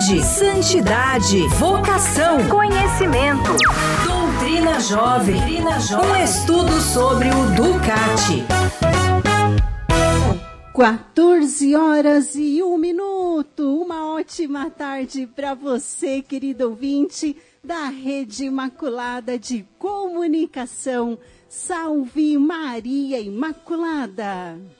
saúde, santidade, vocação, conhecimento. Doutrina Jovem. Doutrina Jovem. Um estudo sobre o Ducati. 14 horas e um minuto. Uma ótima tarde para você, querido ouvinte da Rede Imaculada de Comunicação. Salve Maria Imaculada!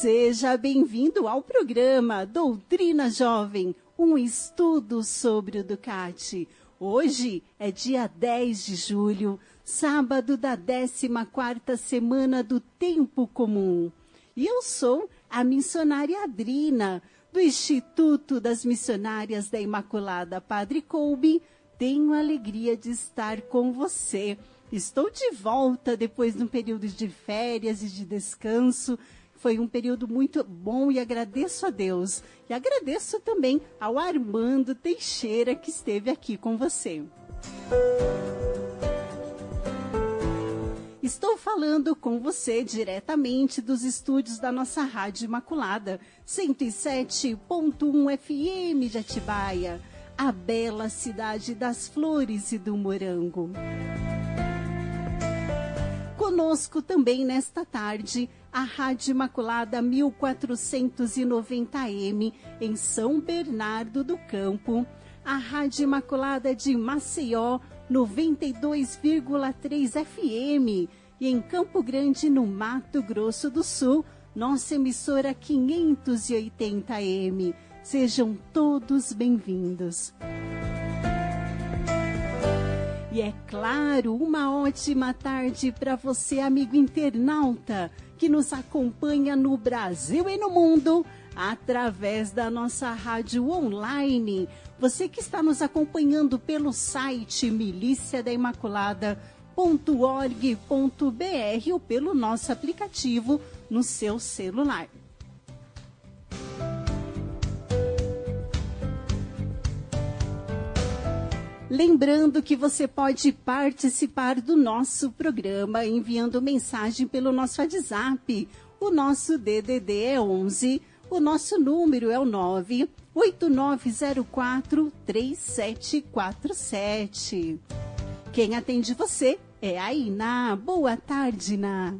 Seja bem-vindo ao programa Doutrina Jovem, um estudo sobre o Ducati. Hoje é dia 10 de julho, sábado da 14ª semana do Tempo Comum. E eu sou a missionária Adrina, do Instituto das Missionárias da Imaculada Padre Colby. Tenho a alegria de estar com você. Estou de volta depois de um período de férias e de descanso foi um período muito bom e agradeço a Deus. E agradeço também ao Armando Teixeira que esteve aqui com você. Estou falando com você diretamente dos estúdios da nossa Rádio Imaculada, 107.1 FM de Atibaia, a bela cidade das flores e do morango. Conosco também nesta tarde a Rádio Imaculada 1490M em São Bernardo do Campo, a Rádio Imaculada de Maceió 92,3 FM e em Campo Grande, no Mato Grosso do Sul, nossa emissora 580M. Sejam todos bem-vindos. E é claro, uma ótima tarde para você, amigo internauta que nos acompanha no Brasil e no mundo através da nossa rádio online. Você que está nos acompanhando pelo site Milícia da Imaculada.org.br ou pelo nosso aplicativo no seu celular. Lembrando que você pode participar do nosso programa enviando mensagem pelo nosso WhatsApp. O nosso DDD é 11, o nosso número é o 98904 3747. Quem atende você é a Iná. Boa tarde, Iná.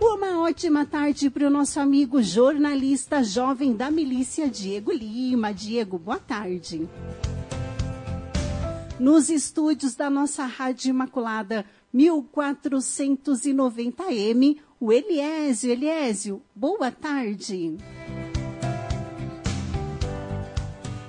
Uma ótima tarde para o nosso amigo jornalista jovem da milícia Diego Lima. Diego, boa tarde nos estúdios da nossa Rádio Imaculada 1490M, o Eliésio. Eliésio, boa tarde.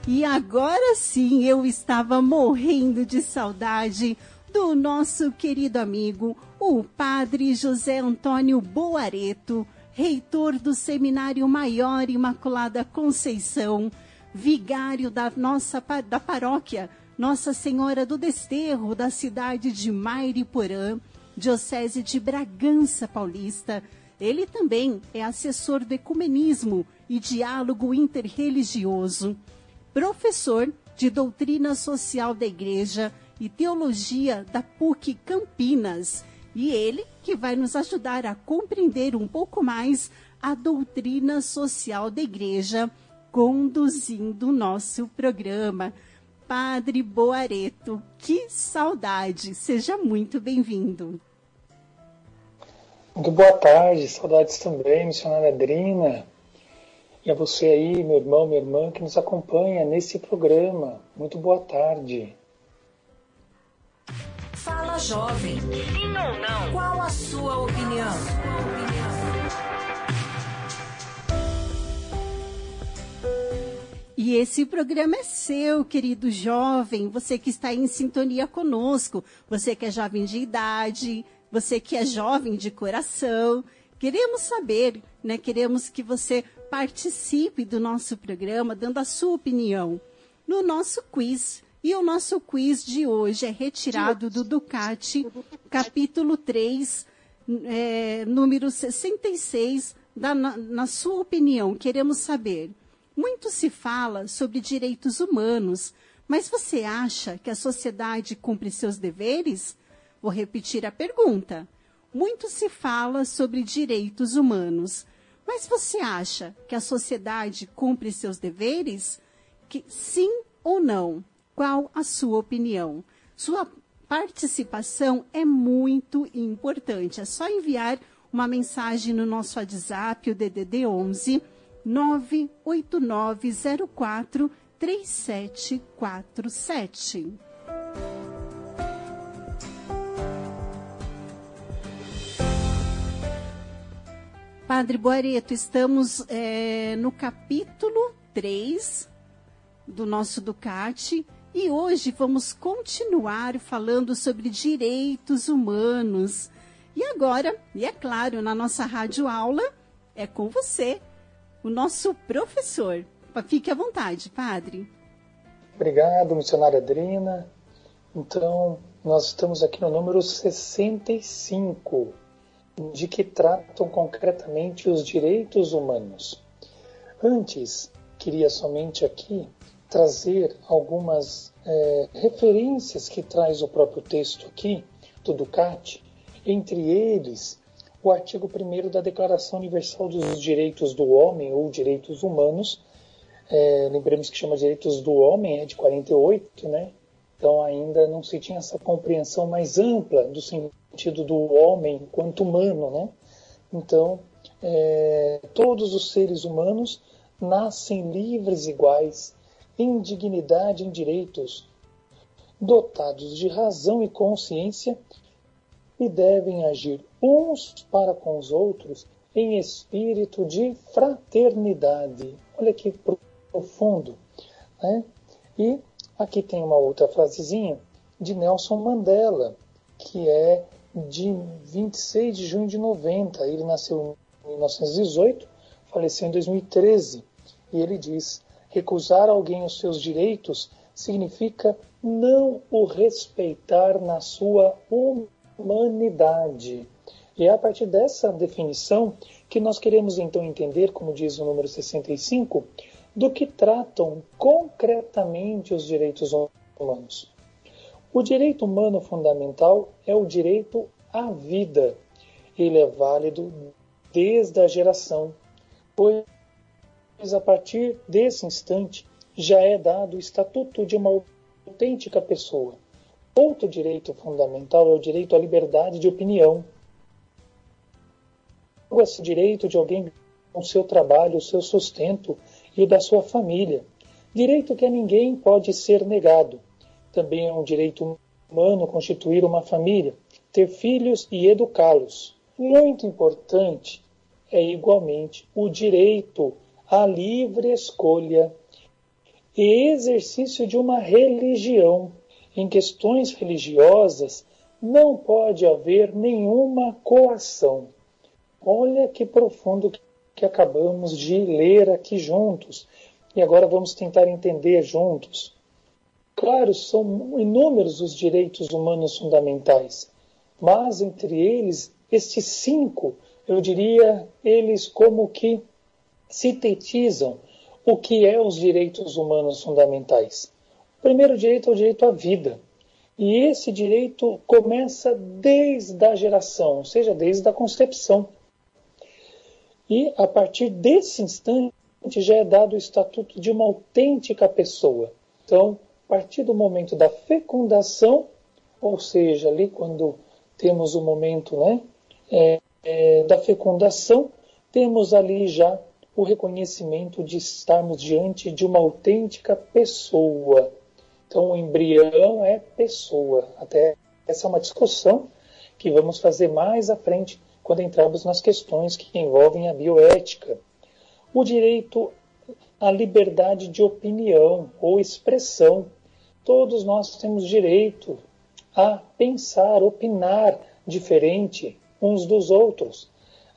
E agora sim eu estava morrendo de saudade do nosso querido amigo, o Padre José Antônio Boareto, reitor do Seminário Maior Imaculada Conceição, vigário da nossa da paróquia nossa Senhora do Desterro, da cidade de Mairiporã, Diocese de Bragança Paulista. Ele também é assessor do ecumenismo e diálogo interreligioso, professor de doutrina social da Igreja e teologia da PUC Campinas. E ele que vai nos ajudar a compreender um pouco mais a doutrina social da Igreja, conduzindo nosso programa. Padre Boareto. Que saudade! Seja muito bem-vindo. Muito boa tarde, saudades também, missionária Adrina. E a você aí, meu irmão, minha irmã, que nos acompanha nesse programa. Muito boa tarde. Fala jovem. Sim ou não? Qual a sua opinião? E esse programa é seu, querido jovem, você que está em sintonia conosco, você que é jovem de idade, você que é jovem de coração. Queremos saber, né? Queremos que você participe do nosso programa, dando a sua opinião no nosso quiz. E o nosso quiz de hoje é retirado do Ducati, capítulo 3, é, número 66, da, na, na sua opinião. Queremos saber muito se fala sobre direitos humanos, mas você acha que a sociedade cumpre seus deveres? Vou repetir a pergunta. Muito se fala sobre direitos humanos, Mas você acha que a sociedade cumpre seus deveres? Que sim ou não? Qual a sua opinião? Sua participação é muito importante. É só enviar uma mensagem no nosso WhatsApp, o DDD 11 98904 3747. Padre Boareto, estamos é, no capítulo 3 do nosso Ducati e hoje vamos continuar falando sobre direitos humanos. E agora, e é claro, na nossa rádio aula, é com você, o nosso professor. Fique à vontade, padre. Obrigado, missionária Adrina. Então, nós estamos aqui no número 65, de que tratam concretamente os direitos humanos. Antes, queria somente aqui trazer algumas é, referências que traz o próprio texto aqui do Ducati, entre eles o artigo 1 da Declaração Universal dos Direitos do Homem ou Direitos Humanos. É, lembremos que chama Direitos do Homem, é de 48, né? Então ainda não se tinha essa compreensão mais ampla do sentido do homem enquanto humano, né? Então é, todos os seres humanos nascem livres iguais, em dignidade e em direitos, dotados de razão e consciência e devem agir uns para com os outros em espírito de fraternidade. Olha que profundo. Né? E aqui tem uma outra frasezinha de Nelson Mandela, que é de 26 de junho de 90. Ele nasceu em 1918, faleceu em 2013. E ele diz: recusar a alguém os seus direitos significa não o respeitar na sua humanidade humanidade. E é a partir dessa definição que nós queremos então entender, como diz o número 65, do que tratam concretamente os direitos humanos. O direito humano fundamental é o direito à vida. Ele é válido desde a geração, pois a partir desse instante já é dado o estatuto de uma autêntica pessoa Outro direito fundamental é o direito à liberdade de opinião. Esse direito de alguém com seu trabalho, o seu sustento e o da sua família. Direito que a ninguém pode ser negado. Também é um direito humano constituir uma família, ter filhos e educá-los. Muito importante é igualmente o direito à livre escolha e exercício de uma religião em questões religiosas não pode haver nenhuma coação. Olha que profundo que acabamos de ler aqui juntos. E agora vamos tentar entender juntos. Claro, são inúmeros os direitos humanos fundamentais, mas entre eles, estes cinco, eu diria, eles como que sintetizam o que é os direitos humanos fundamentais. O primeiro direito é o direito à vida. E esse direito começa desde a geração, ou seja, desde a concepção. E a partir desse instante já é dado o estatuto de uma autêntica pessoa. Então, a partir do momento da fecundação, ou seja, ali quando temos o momento né, é, é, da fecundação, temos ali já o reconhecimento de estarmos diante de uma autêntica pessoa. Então, o embrião é pessoa. Até essa é uma discussão que vamos fazer mais à frente quando entrarmos nas questões que envolvem a bioética. O direito à liberdade de opinião ou expressão. Todos nós temos direito a pensar, opinar diferente uns dos outros.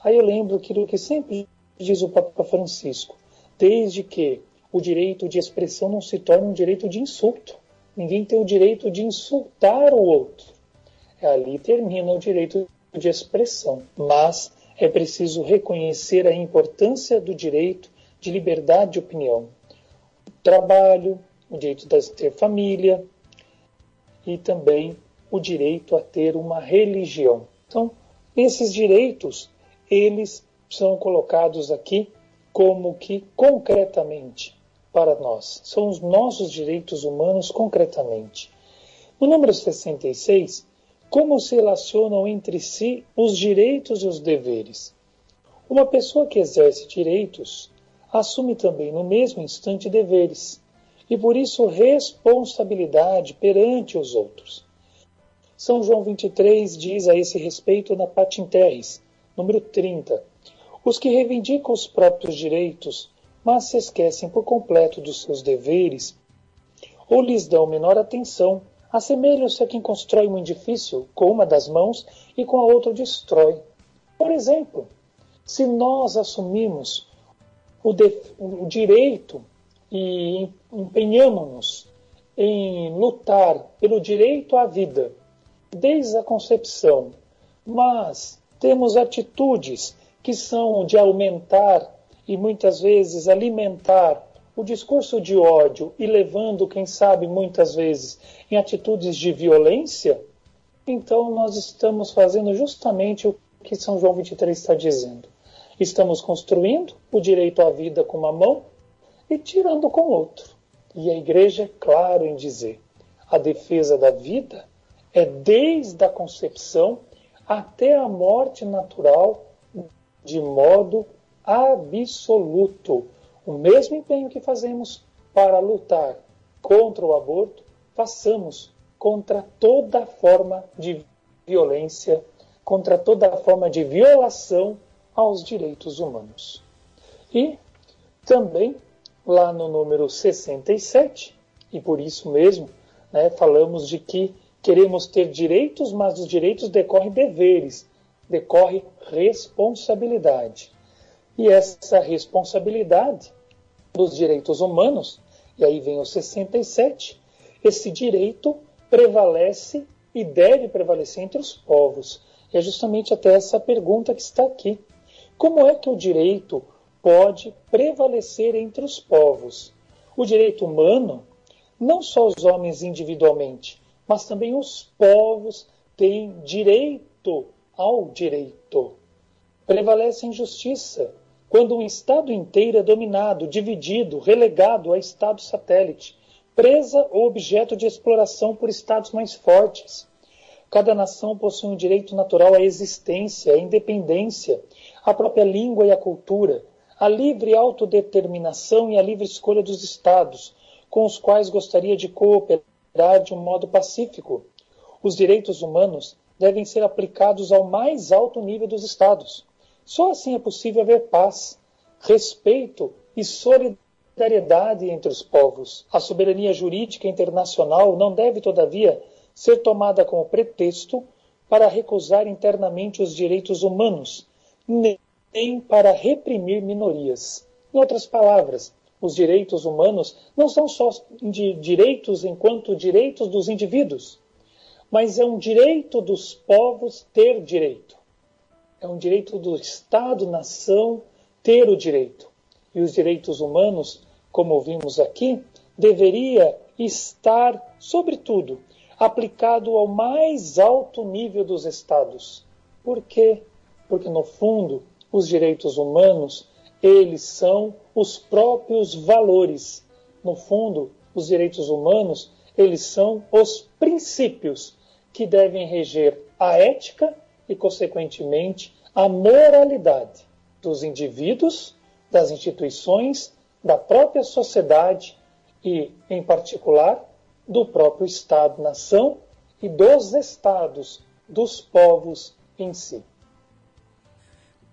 Aí eu lembro aquilo que sempre diz o Papa Francisco: desde que o direito de expressão não se torne um direito de insulto. Ninguém tem o direito de insultar o outro. Ali termina o direito de expressão. Mas é preciso reconhecer a importância do direito de liberdade de opinião. O trabalho, o direito de ter família e também o direito a ter uma religião. Então, esses direitos, eles são colocados aqui como que concretamente para nós. São os nossos direitos humanos concretamente. No número 66, como se relacionam entre si os direitos e os deveres? Uma pessoa que exerce direitos assume também no mesmo instante deveres e por isso responsabilidade perante os outros. São João 23 diz a esse respeito na Patinterres, número 30, os que reivindicam os próprios direitos, mas se esquecem por completo dos seus deveres, ou lhes dão menor atenção, assemelham-se a quem constrói um edifício com uma das mãos e com a outra destrói. Por exemplo, se nós assumimos o, de, o direito e empenhamos-nos em lutar pelo direito à vida desde a concepção, mas temos atitudes que são de aumentar e muitas vezes alimentar o discurso de ódio e levando, quem sabe, muitas vezes em atitudes de violência, então nós estamos fazendo justamente o que São João 23 está dizendo. Estamos construindo o direito à vida com uma mão e tirando com outra. E a igreja é claro em dizer: a defesa da vida é desde a concepção até a morte natural, de modo absoluto. O mesmo empenho que fazemos para lutar contra o aborto, façamos contra toda forma de violência, contra toda forma de violação aos direitos humanos. E também lá no número 67, e por isso mesmo né, falamos de que queremos ter direitos, mas dos direitos decorrem deveres, decorre responsabilidade. E essa responsabilidade dos direitos humanos, e aí vem o 67, esse direito prevalece e deve prevalecer entre os povos. E é justamente até essa pergunta que está aqui. Como é que o direito pode prevalecer entre os povos? O direito humano, não só os homens individualmente, mas também os povos têm direito ao direito. Prevalece a injustiça quando um Estado inteiro é dominado, dividido, relegado a Estado satélite, presa ou objeto de exploração por Estados mais fortes. Cada nação possui um direito natural à existência, à independência, à própria língua e à cultura, à livre autodeterminação e à livre escolha dos Estados, com os quais gostaria de cooperar de um modo pacífico. Os direitos humanos devem ser aplicados ao mais alto nível dos Estados. Só assim é possível haver paz, respeito e solidariedade entre os povos. A soberania jurídica internacional não deve, todavia, ser tomada como pretexto para recusar internamente os direitos humanos, nem para reprimir minorias. Em outras palavras, os direitos humanos não são só direitos enquanto direitos dos indivíduos, mas é um direito dos povos ter direito. É um direito do Estado-nação ter o direito. E os direitos humanos, como vimos aqui, deveria estar, sobretudo, aplicado ao mais alto nível dos Estados. Por quê? Porque, no fundo, os direitos humanos, eles são os próprios valores. No fundo, os direitos humanos, eles são os princípios que devem reger a ética e, consequentemente, a moralidade dos indivíduos, das instituições, da própria sociedade e, em particular, do próprio Estado-nação e dos estados, dos povos em si.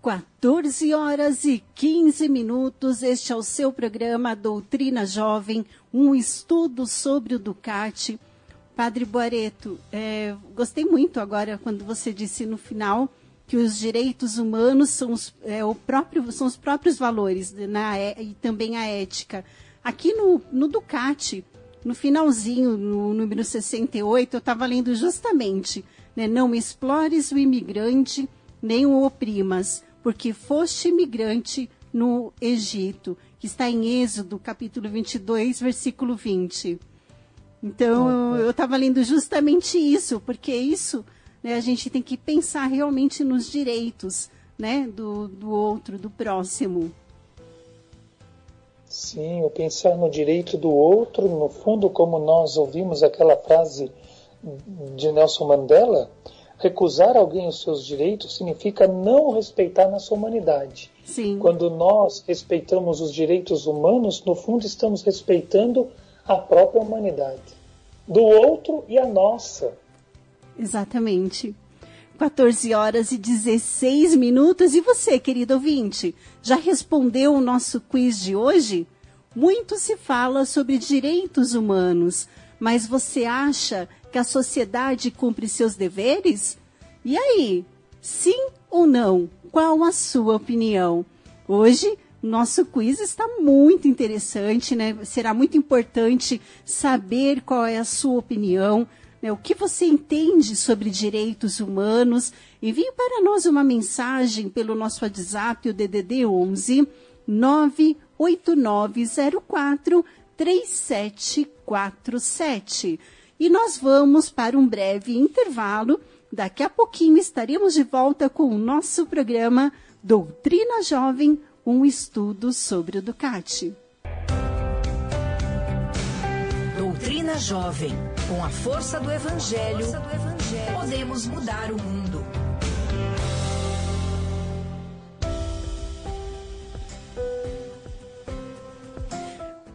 14 horas e 15 minutos. Este é o seu programa Doutrina Jovem, um estudo sobre o Ducati. Padre Boareto, é, gostei muito agora quando você disse no final que os direitos humanos são os, é, próprio, são os próprios valores na, né, e também a ética. Aqui no, no Ducati, no finalzinho, no número 68, eu estava lendo justamente, né, não explores o imigrante, nem o oprimas, porque foste imigrante no Egito, que está em Êxodo, capítulo 22, versículo 20. Então, eu estava lendo justamente isso, porque isso né, a gente tem que pensar realmente nos direitos né, do, do outro, do próximo. Sim, o pensar no direito do outro, no fundo, como nós ouvimos aquela frase de Nelson Mandela, recusar alguém os seus direitos significa não respeitar nossa humanidade. Sim. Quando nós respeitamos os direitos humanos, no fundo estamos respeitando a própria humanidade, do outro e a nossa. Exatamente. 14 horas e 16 minutos. E você, querido ouvinte, já respondeu o nosso quiz de hoje? Muito se fala sobre direitos humanos, mas você acha que a sociedade cumpre seus deveres? E aí, sim ou não? Qual a sua opinião? Hoje, nosso quiz está muito interessante, né? Será muito importante saber qual é a sua opinião, né? o que você entende sobre direitos humanos. Envie para nós uma mensagem pelo nosso WhatsApp, o DDD 11 98904 3747. E nós vamos para um breve intervalo. Daqui a pouquinho estaremos de volta com o nosso programa Doutrina Jovem, um estudo sobre o Ducati. Doutrina Jovem, com a força do Evangelho, força do evangelho podemos mudar o mundo.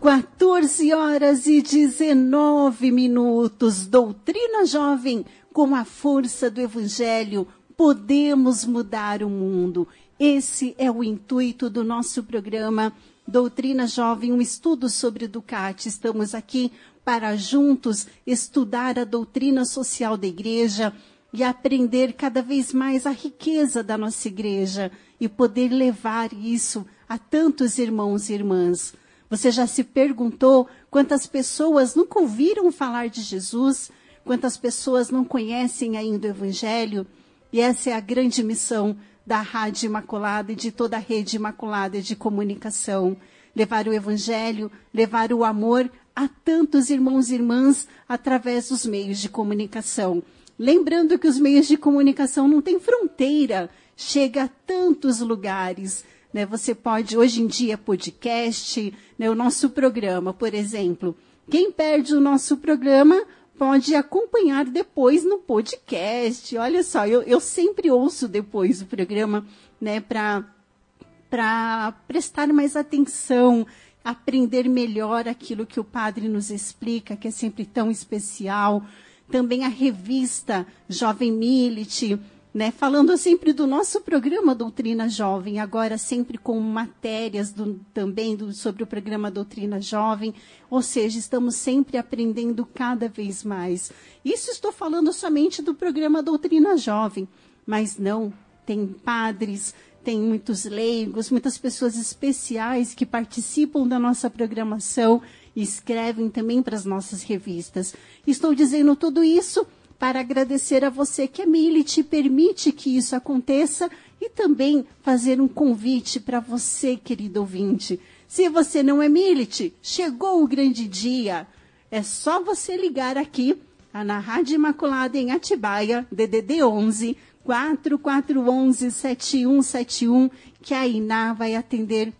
14 horas e 19 minutos. Doutrina Jovem, com a força do Evangelho, podemos mudar o mundo. Esse é o intuito do nosso programa Doutrina Jovem, um estudo sobre Ducati. Estamos aqui para juntos estudar a doutrina social da igreja e aprender cada vez mais a riqueza da nossa igreja e poder levar isso a tantos irmãos e irmãs. Você já se perguntou quantas pessoas nunca ouviram falar de Jesus? Quantas pessoas não conhecem ainda o Evangelho? E essa é a grande missão da Rádio Imaculada e de toda a rede Imaculada de comunicação. Levar o Evangelho, levar o amor a tantos irmãos e irmãs através dos meios de comunicação. Lembrando que os meios de comunicação não têm fronteira, chega a tantos lugares. Né? Você pode, hoje em dia, podcast, né? o nosso programa, por exemplo. Quem perde o nosso programa pode acompanhar depois no podcast. Olha só, eu, eu sempre ouço depois o programa, né, para prestar mais atenção, aprender melhor aquilo que o padre nos explica, que é sempre tão especial. Também a revista Jovem Milite, né, falando sempre do nosso programa Doutrina Jovem, agora sempre com matérias do, também do, sobre o programa Doutrina Jovem, ou seja, estamos sempre aprendendo cada vez mais. Isso estou falando somente do programa Doutrina Jovem, mas não, tem padres, tem muitos leigos, muitas pessoas especiais que participam da nossa programação e escrevem também para as nossas revistas. Estou dizendo tudo isso para agradecer a você que a Milite permite que isso aconteça e também fazer um convite para você, querido ouvinte. Se você não é Milite, chegou o grande dia. É só você ligar aqui na Rádio Imaculada em Atibaia, DDD 11 4411 7171, que a Iná vai atender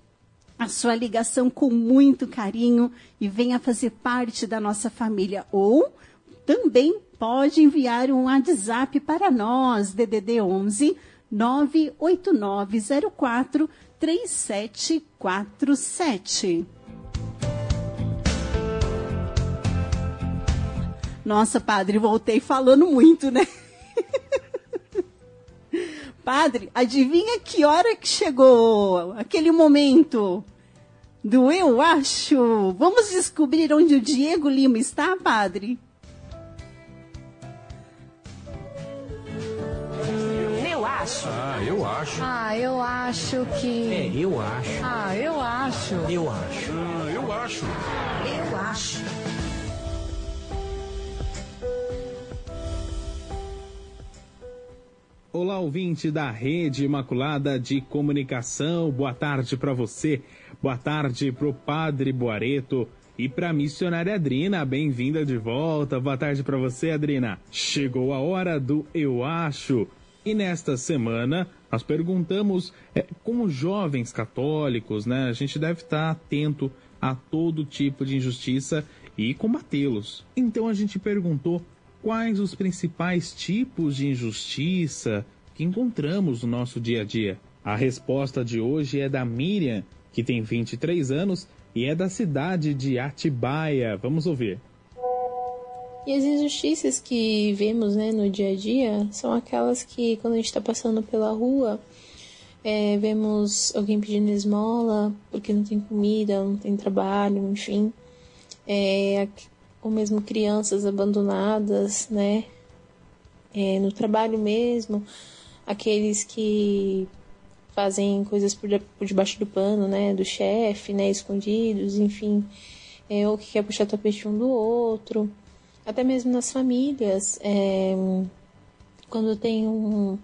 a sua ligação com muito carinho e venha fazer parte da nossa família. Ou também pode enviar um WhatsApp para nós, DDD 11 98904 3747. Nossa, padre, voltei falando muito, né? padre, adivinha que hora que chegou aquele momento do eu acho? Vamos descobrir onde o Diego Lima está, padre? Acho. Ah, eu acho. Ah, eu acho que. É, eu acho. Ah, eu acho. Eu acho. Ah, eu acho. Eu acho. Olá, ouvinte da Rede Imaculada de Comunicação. Boa tarde para você. Boa tarde para o Padre Boareto e para a missionária Adrina. Bem-vinda de volta. Boa tarde para você, Adrina. Chegou a hora do Eu Acho E nesta semana, nós perguntamos é, como jovens católicos, né, a gente deve estar atento a todo tipo de injustiça e combatê-los. Então a gente perguntou quais os principais tipos de injustiça que encontramos no nosso dia a dia. A resposta de hoje é da Miriam, que tem 23 anos e é da cidade de Atibaia. Vamos ouvir. E as injustiças que vemos né, no dia a dia são aquelas que, quando a gente está passando pela rua, é, vemos alguém pedindo esmola porque não tem comida, não tem trabalho, enfim. É, ou mesmo crianças abandonadas, né? É, no trabalho mesmo, aqueles que fazem coisas por, debaixo do pano, né, do chefe, né, escondidos, enfim, é, ou que quer puxar tapete um do outro, até mesmo nas famílias, é, quando tem um,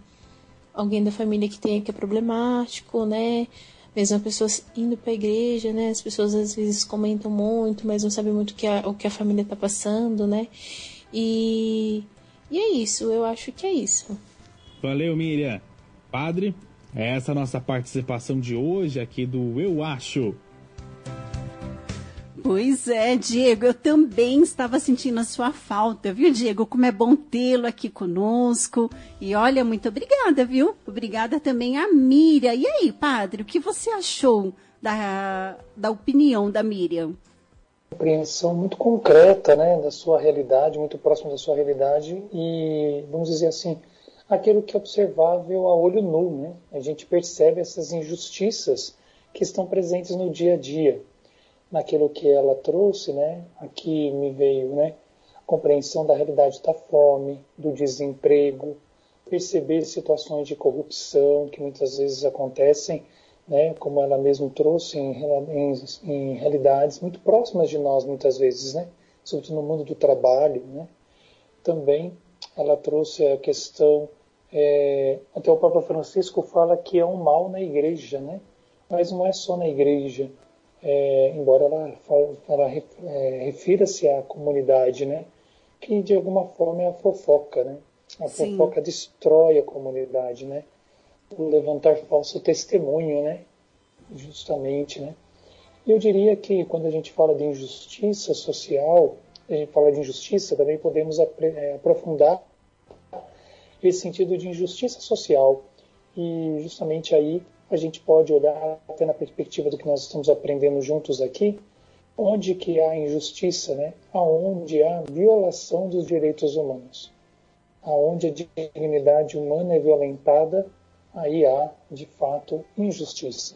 alguém da família que tem que é problemático, né, mesmo a pessoa indo para a igreja, né, as pessoas às vezes comentam muito, mas não sabem muito o que a, o que a família está passando, né, e, e é isso, eu acho que é isso. Valeu, Miriam. Padre, essa é a nossa participação de hoje aqui do Eu Acho. Pois é, Diego, eu também estava sentindo a sua falta, viu, Diego? Como é bom tê-lo aqui conosco. E olha, muito obrigada, viu? Obrigada também a Miriam. E aí, padre, o que você achou da, da opinião da Miriam? Compreensão muito concreta, né, da sua realidade, muito próxima da sua realidade e, vamos dizer assim, aquilo que é observável a olho nu. Né? A gente percebe essas injustiças que estão presentes no dia a dia. Naquilo que ela trouxe, né? aqui me veio né? compreensão da realidade da fome, do desemprego, perceber situações de corrupção que muitas vezes acontecem, né? como ela mesmo trouxe, em, em, em realidades muito próximas de nós, muitas vezes, né? sobretudo no mundo do trabalho. Né? Também ela trouxe a questão é, até o Papa Francisco fala que é um mal na igreja, né? Mas não é só na igreja, é, embora ela, ela é, refira-se à comunidade, né? Que de alguma forma é a fofoca, né? A Sim. fofoca destrói a comunidade, né? O levantar falso testemunho, né? Justamente, né? Eu diria que quando a gente fala de injustiça social, a gente fala de injustiça, também podemos é, aprofundar esse sentido de injustiça social. E justamente aí a gente pode olhar até na perspectiva do que nós estamos aprendendo juntos aqui, onde que há injustiça, né? Aonde há violação dos direitos humanos. Aonde a dignidade humana é violentada, aí há, de fato, injustiça.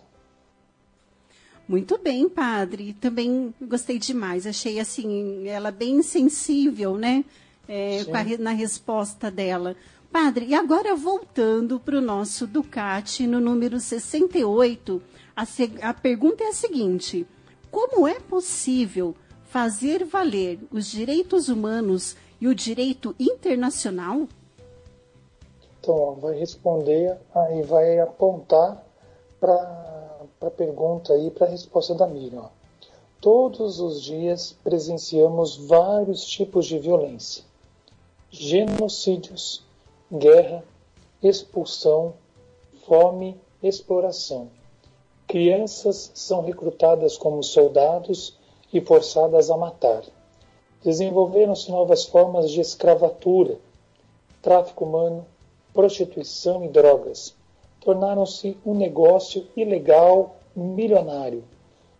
Muito bem, padre. Também gostei demais. Achei assim ela bem sensível, né? É, a, na resposta dela. Padre, e agora voltando para o nosso Ducati, no número 68, a, a pergunta é a seguinte: como é possível fazer valer os direitos humanos e o direito internacional? Então, vai responder e vai apontar para a pergunta e para a resposta da Miriam. Todos os dias presenciamos vários tipos de violência, genocídios, guerra, expulsão, fome, exploração. Crianças são recrutadas como soldados e forçadas a matar. Desenvolveram-se novas formas de escravatura, tráfico humano, prostituição e drogas. Tornaram-se um negócio ilegal milionário,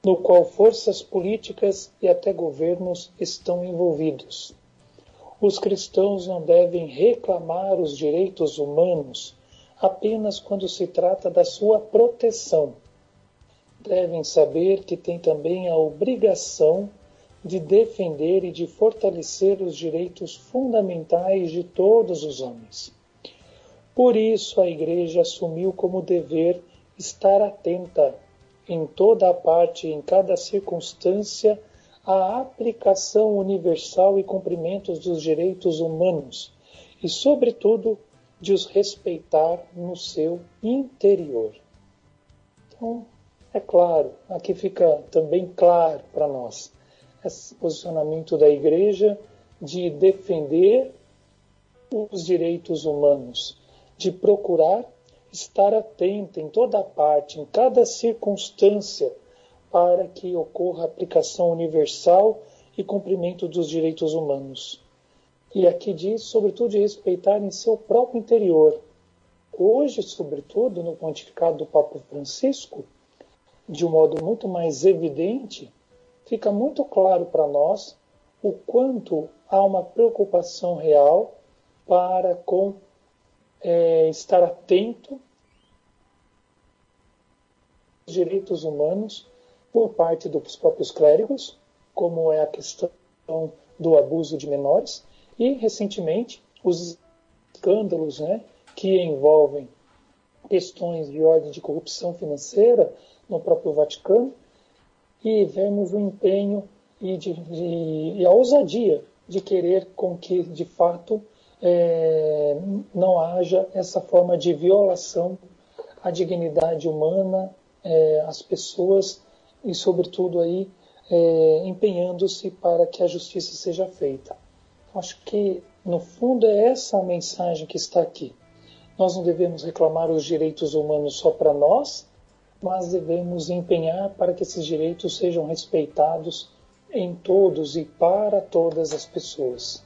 no qual forças políticas e até governos estão envolvidos os cristãos não devem reclamar os direitos humanos apenas quando se trata da sua proteção. Devem saber que têm também a obrigação de defender e de fortalecer os direitos fundamentais de todos os homens. Por isso, a Igreja assumiu como dever estar atenta em toda a parte, em cada circunstância, a aplicação universal e cumprimentos dos direitos humanos e, sobretudo, de os respeitar no seu interior. Então, é claro, aqui fica também claro para nós esse posicionamento da Igreja de defender os direitos humanos, de procurar estar atento em toda parte, em cada circunstância, para que ocorra aplicação universal e cumprimento dos direitos humanos. E aqui diz, sobretudo, de respeitar em seu próprio interior. Hoje, sobretudo, no pontificado do Papa Francisco, de um modo muito mais evidente, fica muito claro para nós o quanto há uma preocupação real para com é, estar atento aos direitos humanos por parte dos próprios clérigos, como é a questão do abuso de menores, e, recentemente, os escândalos né, que envolvem questões de ordem de corrupção financeira no próprio Vaticano, e vemos o empenho e, de, de, e a ousadia de querer com que, de fato, é, não haja essa forma de violação à dignidade humana, é, às pessoas e, sobretudo, aí é, empenhando-se para que a justiça seja feita. Acho que, no fundo, é essa a mensagem que está aqui. Nós não devemos reclamar os direitos humanos só para nós, mas devemos empenhar para que esses direitos sejam respeitados em todos e para todas as pessoas.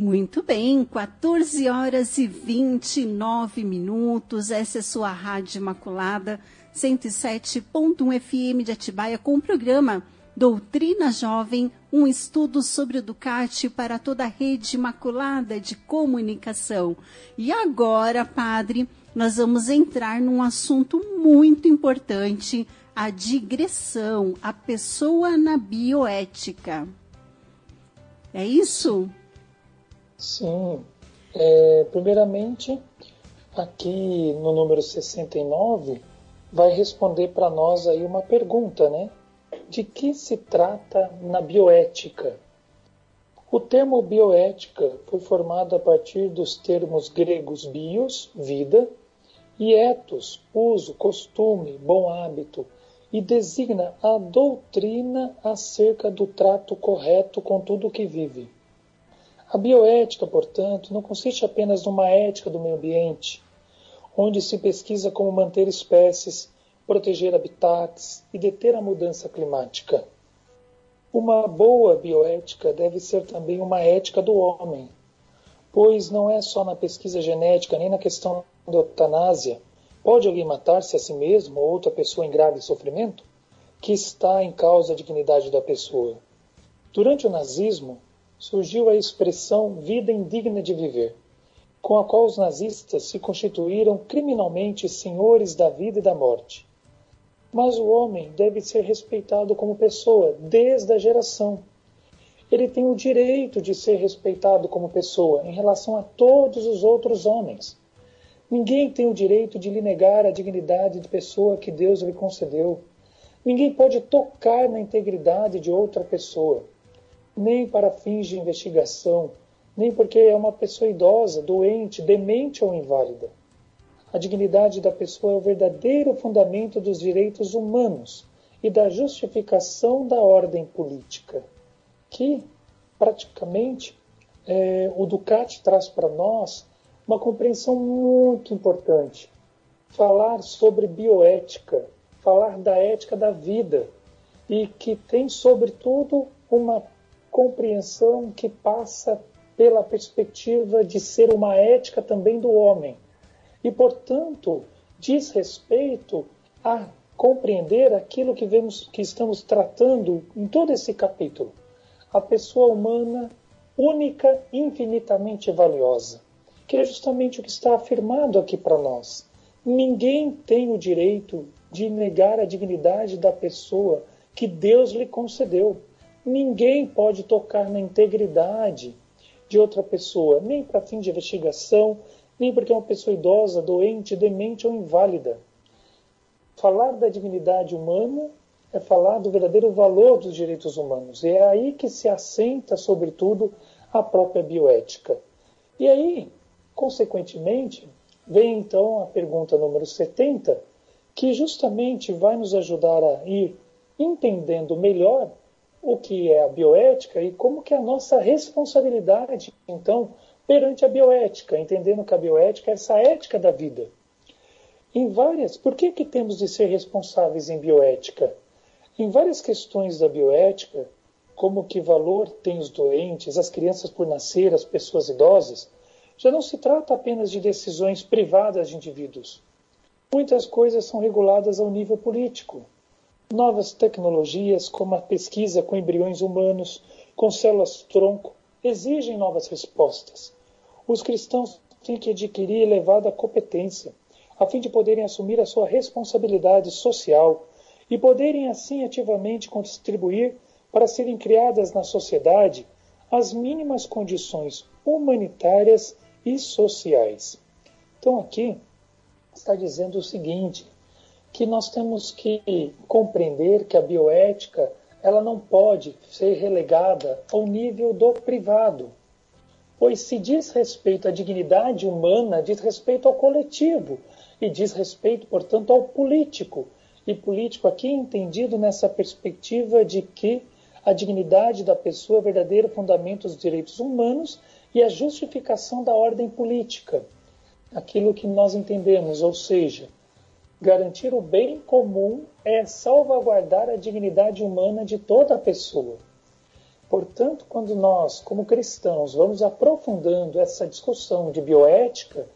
Muito bem, 14 horas e 29 minutos. Essa é sua Rádio Imaculada, 107.1 FM de Atibaia, com o programa Doutrina Jovem, um estudo sobre o Ducati para toda a rede imaculada de comunicação. E agora, padre, nós vamos entrar num assunto muito importante, a digressão, a pessoa na bioética. É isso? Sim. É, primeiramente, aqui no número 69, vai responder para nós aí uma pergunta, né? De que se trata na bioética? O termo bioética foi formado a partir dos termos gregos bios, vida, e ethos, uso, costume, bom hábito, e designa a doutrina acerca do trato correto com tudo que vive. A bioética, portanto, não consiste apenas numa ética do meio ambiente, onde se pesquisa como manter espécies, proteger habitats e deter a mudança climática. Uma boa bioética deve ser também uma ética do homem, pois não é só na pesquisa genética nem na questão da eutanásia, pode alguém matar-se a si mesmo ou outra pessoa em grave sofrimento? Que está em causa a dignidade da pessoa. Durante o nazismo, surgiu a expressão vida indigna de viver, com a qual os nazistas se constituíram criminalmente senhores da vida e da morte. Mas o homem deve ser respeitado como pessoa desde a geração. Ele tem o direito de ser respeitado como pessoa em relação a todos os outros homens. Ninguém tem o direito de lhe negar a dignidade de pessoa que Deus lhe concedeu. Ninguém pode tocar na integridade de outra pessoa, nem para fins de investigação, nem porque é uma pessoa idosa, doente, demente ou inválida. A dignidade da pessoa é o verdadeiro fundamento dos direitos humanos e da justificação da ordem política, que, praticamente, é, o Ducati traz para nós uma compreensão muito importante. Falar sobre bioética, falar da ética da vida e que tem, sobretudo, uma compreensão que passa pela perspectiva de ser uma ética também do homem. E, portanto, diz respeito a compreender aquilo que vemos que estamos tratando em todo esse capítulo. A pessoa humana única, infinitamente valiosa que é justamente o que está afirmado aqui para nós. Ninguém tem o direito de negar a dignidade da pessoa que Deus lhe concedeu. Ninguém pode tocar na integridade de outra pessoa, nem para fim de investigação, nem porque é uma pessoa idosa, doente, demente ou inválida. Falar da dignidade humana é falar do verdadeiro valor dos direitos humanos. E é aí que se assenta, sobretudo, a própria bioética. E aí, Consequentemente, vem então a pergunta número 70, que justamente vai nos ajudar a ir entendendo melhor o que é a bioética e como que é a nossa responsabilidade, então, perante a bioética, entendendo que a bioética é essa ética da vida. Em várias, por que, que temos de ser responsáveis em bioética? Em várias questões da bioética, como que valor tem os doentes, as crianças por nascer, as pessoas idosas, já não se trata apenas de decisões privadas de indivíduos. Muitas coisas são reguladas ao nível político. Novas tecnologias, como a pesquisa com embriões humanos, com células-tronco, exigem novas respostas. Os cristãos têm que adquirir elevada competência, a fim de poderem assumir a sua responsabilidade social e poderem assim ativamente contribuir para serem criadas na sociedade as mínimas condições humanitárias e sociais. Então aqui está dizendo o seguinte, que nós temos que compreender que a bioética ela não pode ser relegada ao nível do privado, pois se diz respeito à dignidade humana, diz respeito ao coletivo e diz respeito, portanto, ao político. E político aqui entendido nessa perspectiva de que a dignidade da pessoa é o verdadeiro fundamento dos direitos humanos e a justificação da ordem política. Aquilo que nós entendemos, ou seja, Garantir o bem comum é salvaguardar a dignidade humana de toda pessoa. Portanto, quando nós, como cristãos, vamos aprofundando essa discussão de bioética,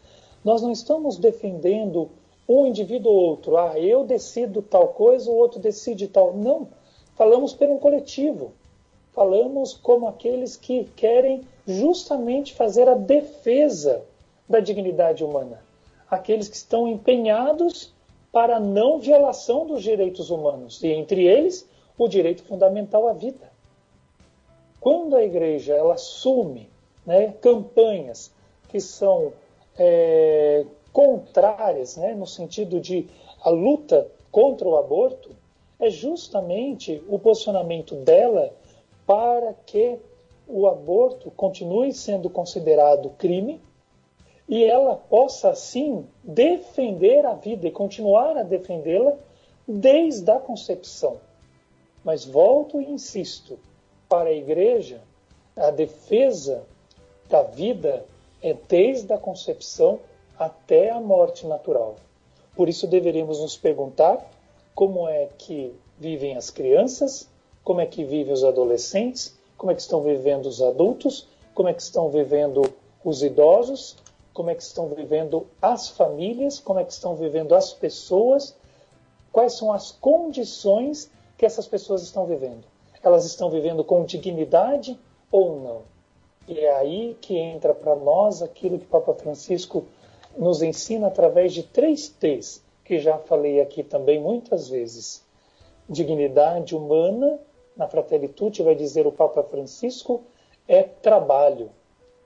nós não estamos defendendo um indivíduo ou outro. Ah, eu decido tal coisa, o outro decide tal. Não. Falamos por um coletivo. Falamos como aqueles que querem justamente fazer a defesa da dignidade humana. Aqueles que estão empenhados para não violação dos direitos humanos, e entre eles o direito fundamental à vida. Quando a igreja ela assume né, campanhas que são é, contrárias, né, no sentido de a luta contra o aborto, é justamente o posicionamento dela para que o aborto continue sendo considerado crime e ela possa, assim, defender a vida e continuar a defendê-la desde a concepção. Mas volto e insisto: para a igreja, a defesa da vida é desde a concepção até a morte natural. Por isso deveríamos nos perguntar como é que vivem as crianças, como é que vivem os adolescentes, como é que estão vivendo os adultos, como é que estão vivendo os idosos como é que estão vivendo as famílias, como é que estão vivendo as pessoas, quais são as condições que essas pessoas estão vivendo. Elas estão vivendo com dignidade ou não? E é aí que entra para nós aquilo que Papa Francisco nos ensina através de três T's, que já falei aqui também muitas vezes. Dignidade humana, na Fratelli Tutti vai dizer o Papa Francisco, é trabalho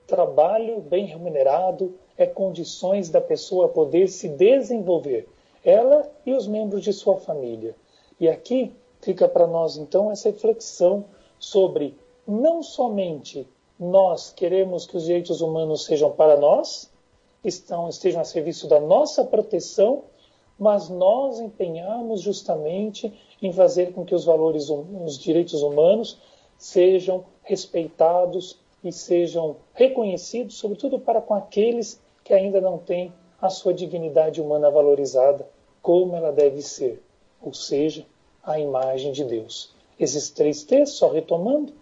trabalho bem remunerado é condições da pessoa poder se desenvolver, ela e os membros de sua família. E aqui fica para nós então essa reflexão sobre não somente nós queremos que os direitos humanos sejam para nós, estão, estejam a serviço da nossa proteção, mas nós empenhamos justamente em fazer com que os valores, os direitos humanos sejam respeitados e sejam reconhecidos, sobretudo para com aqueles que ainda não têm a sua dignidade humana valorizada como ela deve ser, ou seja, a imagem de Deus. Esses três T's, só retomando,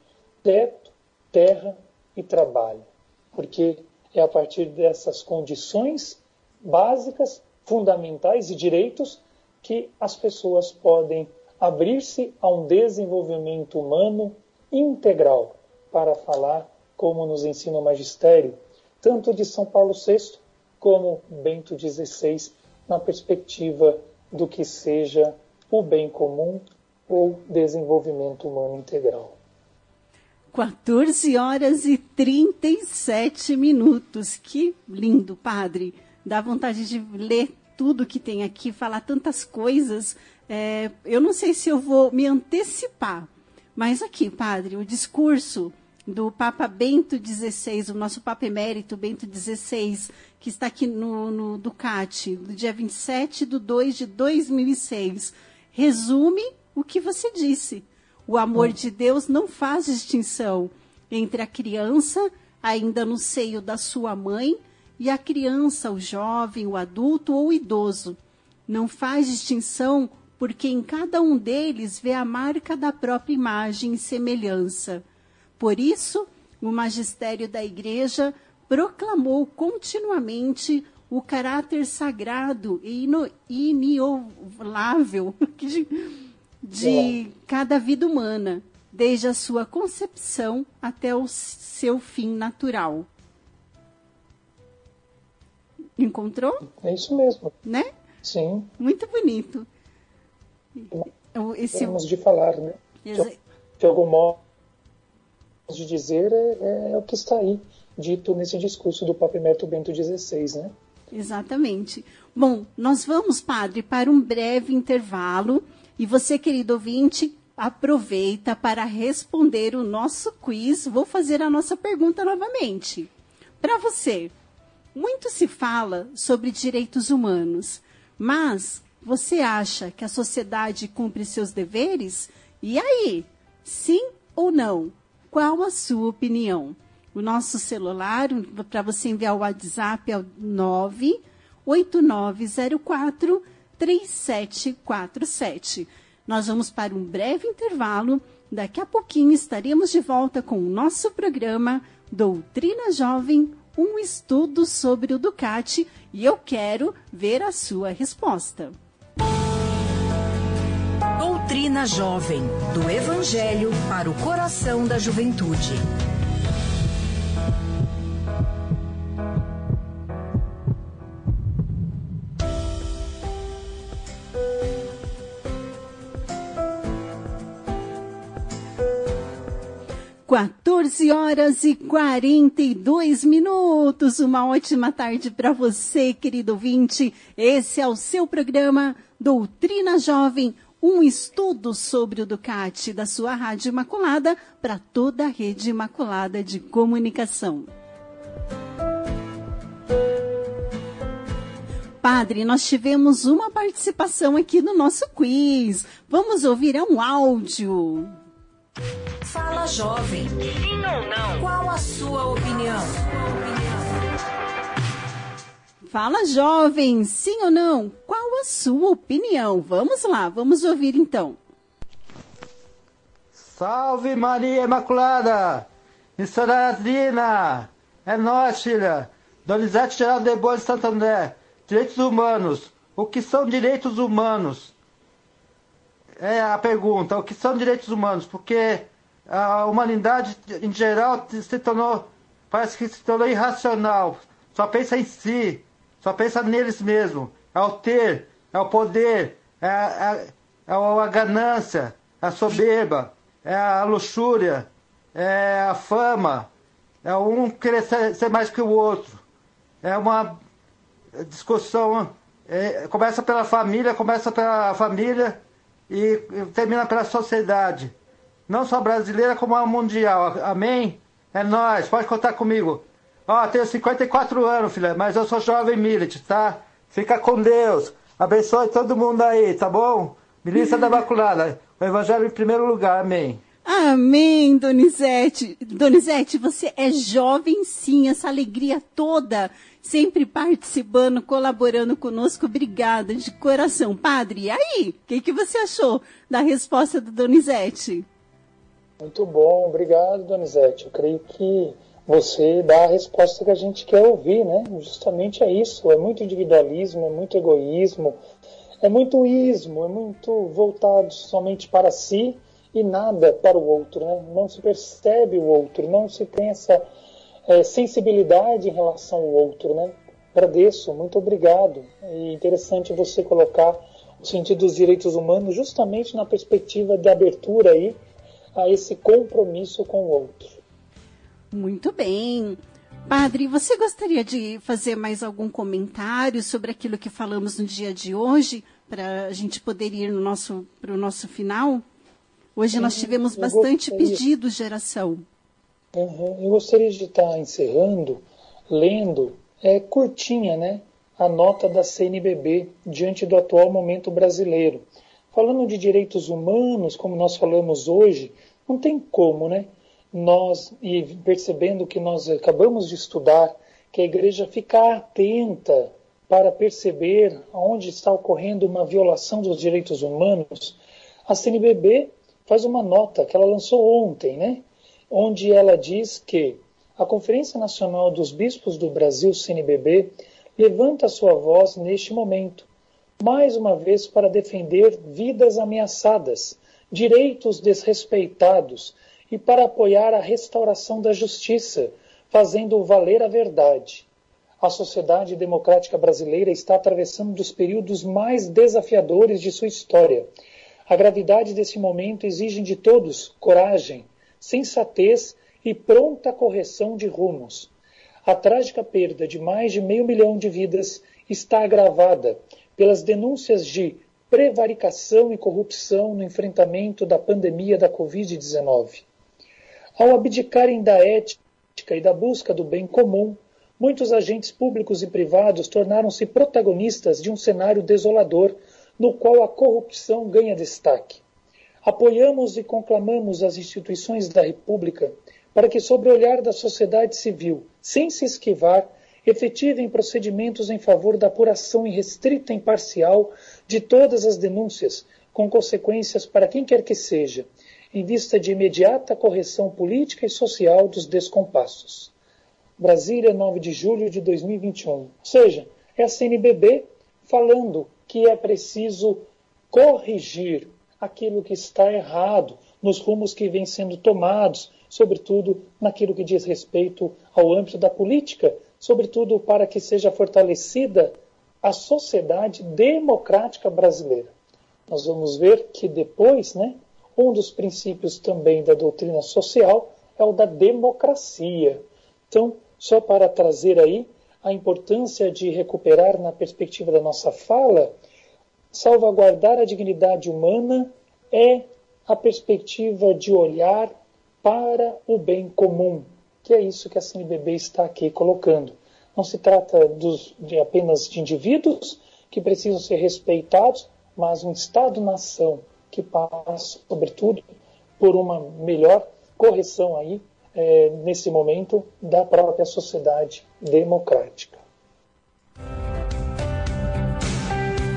teto, terra e trabalho, porque é a partir dessas condições básicas, fundamentais e direitos que as pessoas podem abrir-se a um desenvolvimento humano integral para falar como nos ensina o magistério, tanto de São Paulo VI como Bento XVI, na perspectiva do que seja o bem comum ou desenvolvimento humano integral. 14 horas e 37 minutos. Que lindo, padre. Dá vontade de ler tudo que tem aqui, falar tantas coisas. É, eu não sei se eu vou me antecipar, mas aqui, padre, o discurso do Papa Bento XVI, o nosso Papa Emérito Bento XVI, que está aqui no, no Ducati, do dia 27 de 2 de 2006. Resume o que você disse. O amor de Deus não faz distinção entre a criança, ainda no seio da sua mãe, e a criança, o jovem, o adulto ou o idoso. Não faz distinção porque em cada um deles vê a marca da própria imagem e semelhança. Por isso, o magistério da Igreja proclamou continuamente o caráter sagrado e iniolável de, de cada vida humana, desde a sua concepção até o seu fim natural. Encontrou? É isso mesmo. Né? Sim. Muito bonito. Esse... Temos de falar, né? De, de algum modo de dizer é, é, o que está aí dito nesse discurso do Papa Emerito Bento XVI, né? Exatamente. Bom, nós vamos, padre, para um breve intervalo e você, querido ouvinte, aproveita para responder o nosso quiz. Vou fazer a nossa pergunta novamente. Para você, muito se fala sobre direitos humanos, mas você acha que a sociedade cumpre seus deveres? E aí? Sim ou não? Qual a sua opinião? O nosso celular, para você enviar o WhatsApp, é o 98904 3747. Nós vamos para um breve intervalo. Daqui a pouquinho estaremos de volta com o nosso programa Doutrina Jovem, um estudo sobre o Ducati, e eu quero ver a sua resposta. Doutrina Jovem, do Evangelho para o coração da juventude. Quatorze horas e quarenta e dois minutos. Uma ótima tarde para você, querido ouvinte. Esse é o seu programa Doutrina Jovem um estudo sobre o Ducati da sua Rádio Imaculada para toda a rede Imaculada de comunicação. Padre, nós tivemos uma participação aqui no nosso quiz. Vamos ouvir é um áudio. Fala jovem. Sim ou não? Qual a sua opinião? Fala, jovem, sim ou não? Qual a sua opinião? Vamos lá, vamos ouvir então. Salve Maria Imaculada! Missionária É nós, filha! Donizete Geraldo de Boa de Santo André. Direitos humanos. O que são direitos humanos? É a pergunta. O que são direitos humanos? Porque a humanidade, em geral, se tornou, parece que se tornou irracional. Só pensa em si. Só pensa neles mesmo. É o ter, é o poder, é a, é, é a ganância, a soberba, é a luxúria, é a fama, é um querer ser mais que o outro. É uma discussão. É, começa pela família, começa pela família e termina pela sociedade. Não só brasileira, como a mundial. Amém? É nós, pode contar comigo. Ó, oh, tenho 54 anos, filha, mas eu sou jovem milite, tá? Fica com Deus. Abençoe todo mundo aí, tá bom? Milícia da Imaculada. O Evangelho em primeiro lugar, amém. Amém, Donizete. Donizete, você é jovem sim, essa alegria toda, sempre participando, colaborando conosco. Obrigada de coração. Padre, e aí? O que, que você achou da resposta do Donizete? Muito bom, obrigado, Donizete. Eu creio que você dá a resposta que a gente quer ouvir, né? Justamente é isso. É muito individualismo, é muito egoísmo, é muito ismo, é muito voltado somente para si e nada para o outro, né? Não se percebe o outro, não se tem essa é, sensibilidade em relação ao outro, né? Agradeço, muito obrigado. É interessante você colocar o sentido dos direitos humanos justamente na perspectiva de abertura aí a esse compromisso com o outro. Muito bem. Padre, você gostaria de fazer mais algum comentário sobre aquilo que falamos no dia de hoje, para a gente poder ir no nosso, para o nosso final? Hoje nós tivemos bastante de oração. Uhum. Eu gostaria de estar encerrando lendo, é curtinha, né? A nota da CNBB diante do atual momento brasileiro. Falando de direitos humanos, como nós falamos hoje, não tem como, né? Nós e percebendo que nós acabamos de estudar que a igreja fica atenta para perceber onde está ocorrendo uma violação dos direitos humanos, a CNBB faz uma nota que ela lançou ontem, né? onde ela diz que a Conferência Nacional dos Bispos do Brasil, CNBB, levanta sua voz neste momento, mais uma vez para defender vidas ameaçadas, direitos desrespeitados e para apoiar a restauração da justiça, fazendo valer a verdade. A sociedade democrática brasileira está atravessando dos períodos mais desafiadores de sua história. A gravidade desse momento exige de todos coragem, sensatez e pronta correção de rumos. A trágica perda de mais de meio milhão de vidas está agravada pelas denúncias de prevaricação e corrupção no enfrentamento da pandemia da Covid-19. Ao abdicarem da ética e da busca do bem comum, muitos agentes públicos e privados tornaram-se protagonistas de um cenário desolador no qual a corrupção ganha destaque. Apoiamos e conclamamos as instituições da República para que, sob o olhar da sociedade civil, sem se esquivar, efetivem procedimentos em favor da apuração irrestrita e imparcial de todas as denúncias, com consequências para quem quer que seja, em vista de imediata correção política e social dos descompassos. Brasília, 9 de julho de 2021. Ou seja, é a CNBB falando que é preciso corrigir aquilo que está errado nos rumos que vêm sendo tomados, sobretudo naquilo que diz respeito ao âmbito da política, sobretudo para que seja fortalecida a sociedade democrática brasileira. Nós vamos ver que depois, né, um dos princípios também da doutrina social é o da democracia. Então, só para trazer aí a importância de recuperar na perspectiva da nossa fala, salvaguardar a dignidade humana é a perspectiva de olhar para o bem comum, que é isso que a CNBB está aqui colocando. Não se trata dos, de apenas de indivíduos que precisam ser respeitados, mas um Estado-nação que passa, sobretudo, por uma melhor correção aí, é, nesse momento, da própria sociedade democrática.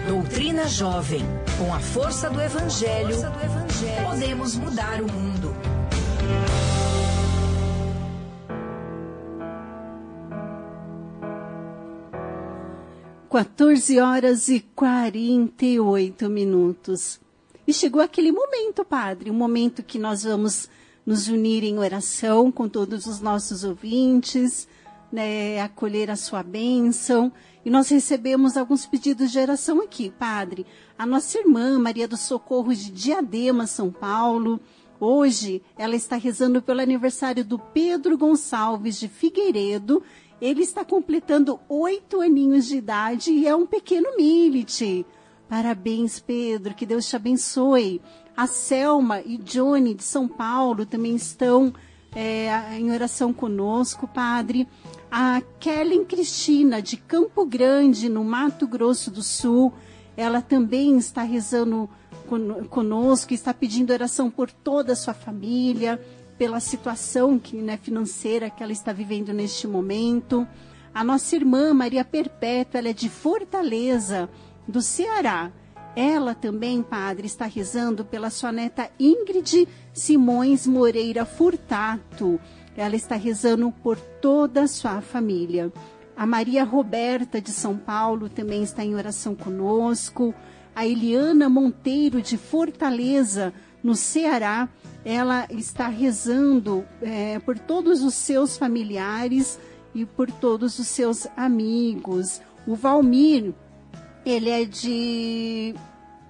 Doutrina Jovem. Com a força do Evangelho, força do evangelho podemos mudar o mundo. Quatorze horas e quarenta e oito minutos. E chegou aquele momento, Padre, um momento que nós vamos nos unir em oração com todos os nossos ouvintes, né, acolher a sua bênção. E nós recebemos alguns pedidos de oração aqui, Padre. A nossa irmã Maria do Socorro de Diadema, São Paulo. Hoje ela está rezando pelo aniversário do Pedro Gonçalves de Figueiredo. Ele está completando oito aninhos de idade e é um pequeno milite. Parabéns, Pedro, que Deus te abençoe. A Selma e Johnny de São Paulo também estão é, em oração conosco, Padre. A Kellen Cristina de Campo Grande, no Mato Grosso do Sul, ela também está rezando conosco, está pedindo oração por toda a sua família, pela situação que, né, financeira que ela está vivendo neste momento. A nossa irmã Maria Perpétua, ela é de Fortaleza do Ceará. Ela também, padre, está rezando pela sua neta Ingrid Simões Moreira Furtato. Ela está rezando por toda a sua família. A Maria Roberta de São Paulo também está em oração conosco. A Eliana Monteiro de Fortaleza, no Ceará, ela está rezando é, por todos os seus familiares e por todos os seus amigos. O Valmir ele é de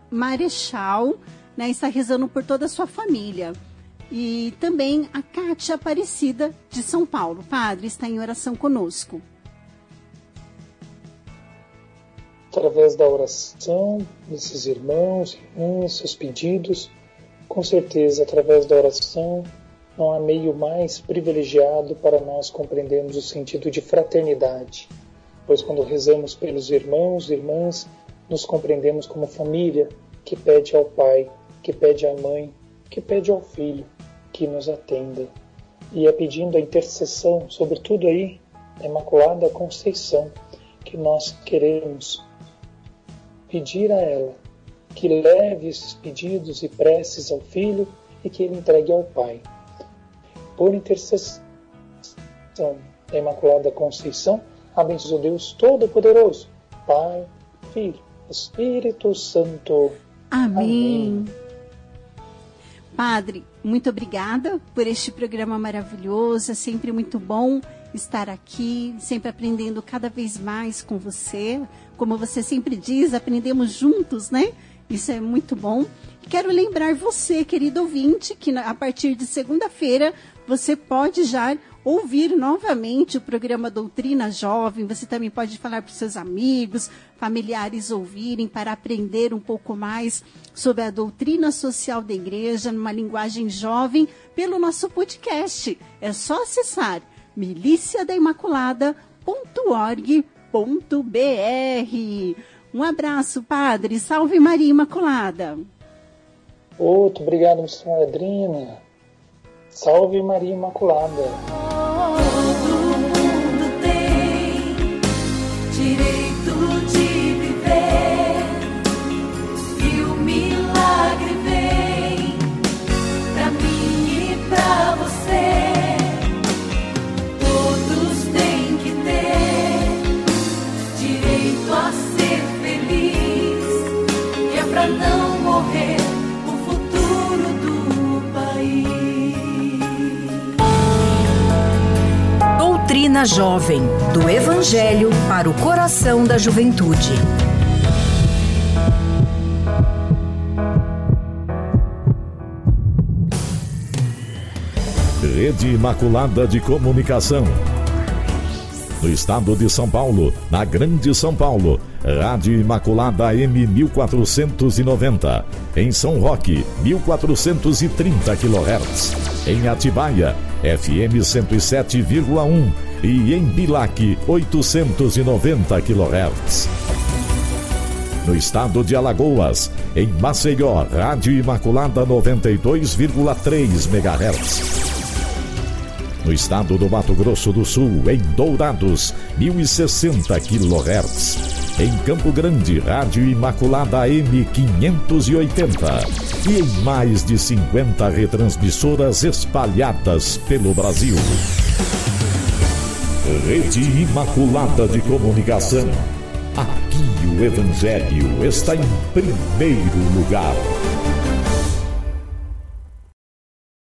Marechal, né? Está rezando por toda a sua família. E também a Cátia Aparecida de São Paulo. Padre, está em oração conosco. Através da oração desses irmãos, irmãs, seus pedidos, com certeza, através da oração, não há meio mais privilegiado para nós compreendermos o sentido de fraternidade pois quando rezamos pelos irmãos e irmãs, nos compreendemos como família que pede ao Pai, que pede à Mãe, que pede ao Filho que nos atenda. e é pedindo a intercessão, sobretudo aí, da Imaculada Conceição, que nós queremos pedir a ela que leve esses pedidos e preces ao Filho e que ele entregue ao Pai. Por intercessão da Imaculada Conceição, abençoe Deus Todo-Poderoso, Pai, Filho, Espírito Santo. Amém. Amém. Padre, muito obrigada por este programa maravilhoso. É sempre muito bom estar aqui, sempre aprendendo cada vez mais com você. Como você sempre diz, aprendemos juntos, né? Isso é muito bom. Quero lembrar você, querido ouvinte, que a partir de segunda-feira você pode já ouvir novamente o programa Doutrina Jovem. Você também pode falar para seus amigos, familiares ouvirem para aprender um pouco mais sobre a doutrina social da igreja numa linguagem jovem pelo nosso podcast. É só acessar miliciadaimaculada.org.br. Um abraço, Padre. Salve Maria Imaculada. Outro, obrigado, senhora Adrina. Salve Maria Imaculada. Doutrina Jovem do Evangelho para o coração da juventude. Rede Imaculada de Comunicação. No estado de São Paulo, na Grande São Paulo, Rádio Imaculada M 1490. Em São Roque, 1430 kHz. Em Atibaia, FM 107,1 e em Bilac 890 kHz. No estado de Alagoas, em Maceió, Rádio Imaculada 92,3 MHz. No estado do Mato Grosso do Sul, em Dourados, 1060 kHz. Em Campo Grande, Rádio Imaculada M580 e em mais de 50 retransmissoras espalhadas pelo Brasil. Rede Imaculada de Comunicação. Aqui o Evangelho está em primeiro lugar.